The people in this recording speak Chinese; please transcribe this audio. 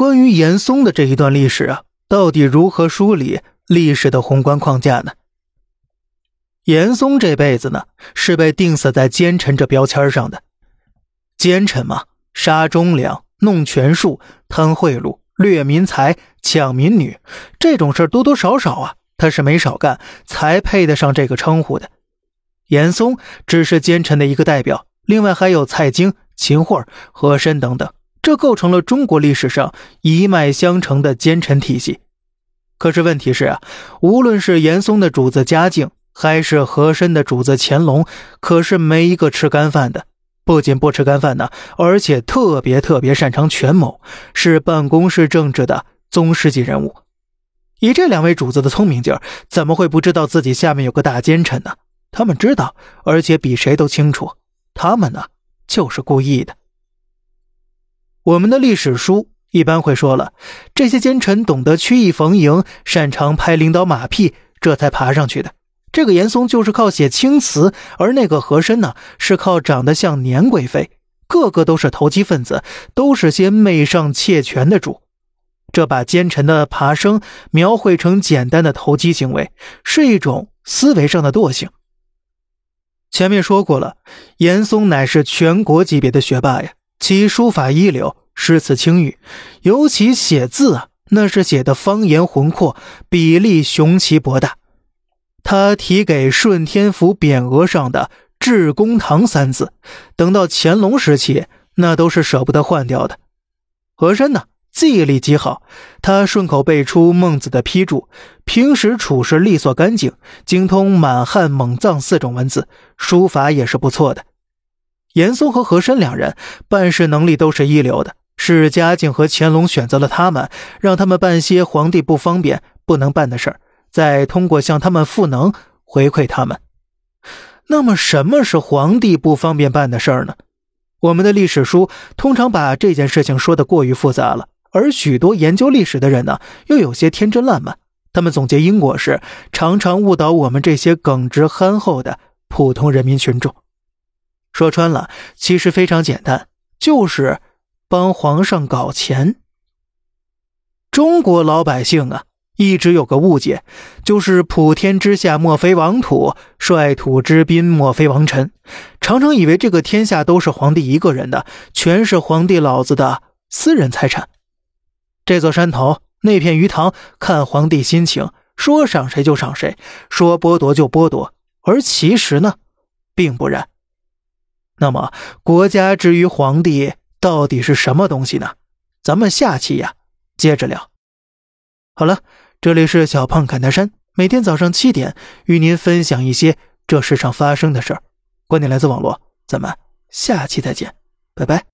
关于严嵩的这一段历史啊，到底如何梳理历史的宏观框架呢？严嵩这辈子呢，是被钉死在奸臣这标签上的。奸臣嘛，杀忠良、弄权术、贪贿赂、掠民财、抢民女，这种事多多少少啊，他是没少干，才配得上这个称呼的。严嵩只是奸臣的一个代表，另外还有蔡京、秦桧、和珅等等，这构成了中国历史上一脉相承的奸臣体系。可是问题是啊，无论是严嵩的主子嘉靖，还是和珅的主子乾隆，可是没一个吃干饭的。不仅不吃干饭呢，而且特别特别擅长权谋，是办公室政治的宗师级人物。以这两位主子的聪明劲儿，怎么会不知道自己下面有个大奸臣呢？他们知道，而且比谁都清楚。他们呢，就是故意的。我们的历史书一般会说了，这些奸臣懂得曲意逢迎，擅长拍领导马屁，这才爬上去的。这个严嵩就是靠写青词，而那个和珅呢，是靠长得像年贵妃，个个都是投机分子，都是些媚上窃权的主。这把奸臣的爬升描绘成简单的投机行为，是一种思维上的惰性。前面说过了，严嵩乃是全国级别的学霸呀，其书法一流，诗词清誉，尤其写字啊，那是写的方言浑阔，笔力雄奇博大。他题给顺天府匾额上的“致公堂”三字，等到乾隆时期，那都是舍不得换掉的。和珅呢，记忆力极好，他顺口背出孟子的批注，平时处事利索干净，精通满汉蒙藏四种文字，书法也是不错的。严嵩和和珅两人办事能力都是一流的，是嘉靖和乾隆选择了他们，让他们办些皇帝不方便、不能办的事儿。再通过向他们赋能回馈他们。那么，什么是皇帝不方便办的事儿呢？我们的历史书通常把这件事情说的过于复杂了，而许多研究历史的人呢，又有些天真烂漫。他们总结因果时，常常误导我们这些耿直憨厚的普通人民群众。说穿了，其实非常简单，就是帮皇上搞钱。中国老百姓啊。一直有个误解，就是普天之下莫非王土，率土之滨莫非王臣，常常以为这个天下都是皇帝一个人的，全是皇帝老子的私人财产。这座山头那片鱼塘，看皇帝心情，说赏谁就赏谁，说剥夺就剥夺。而其实呢，并不然。那么，国家之于皇帝到底是什么东西呢？咱们下期呀，接着聊。好了。这里是小胖侃大山，每天早上七点与您分享一些这世上发生的事儿。观点来自网络，咱们下期再见，拜拜。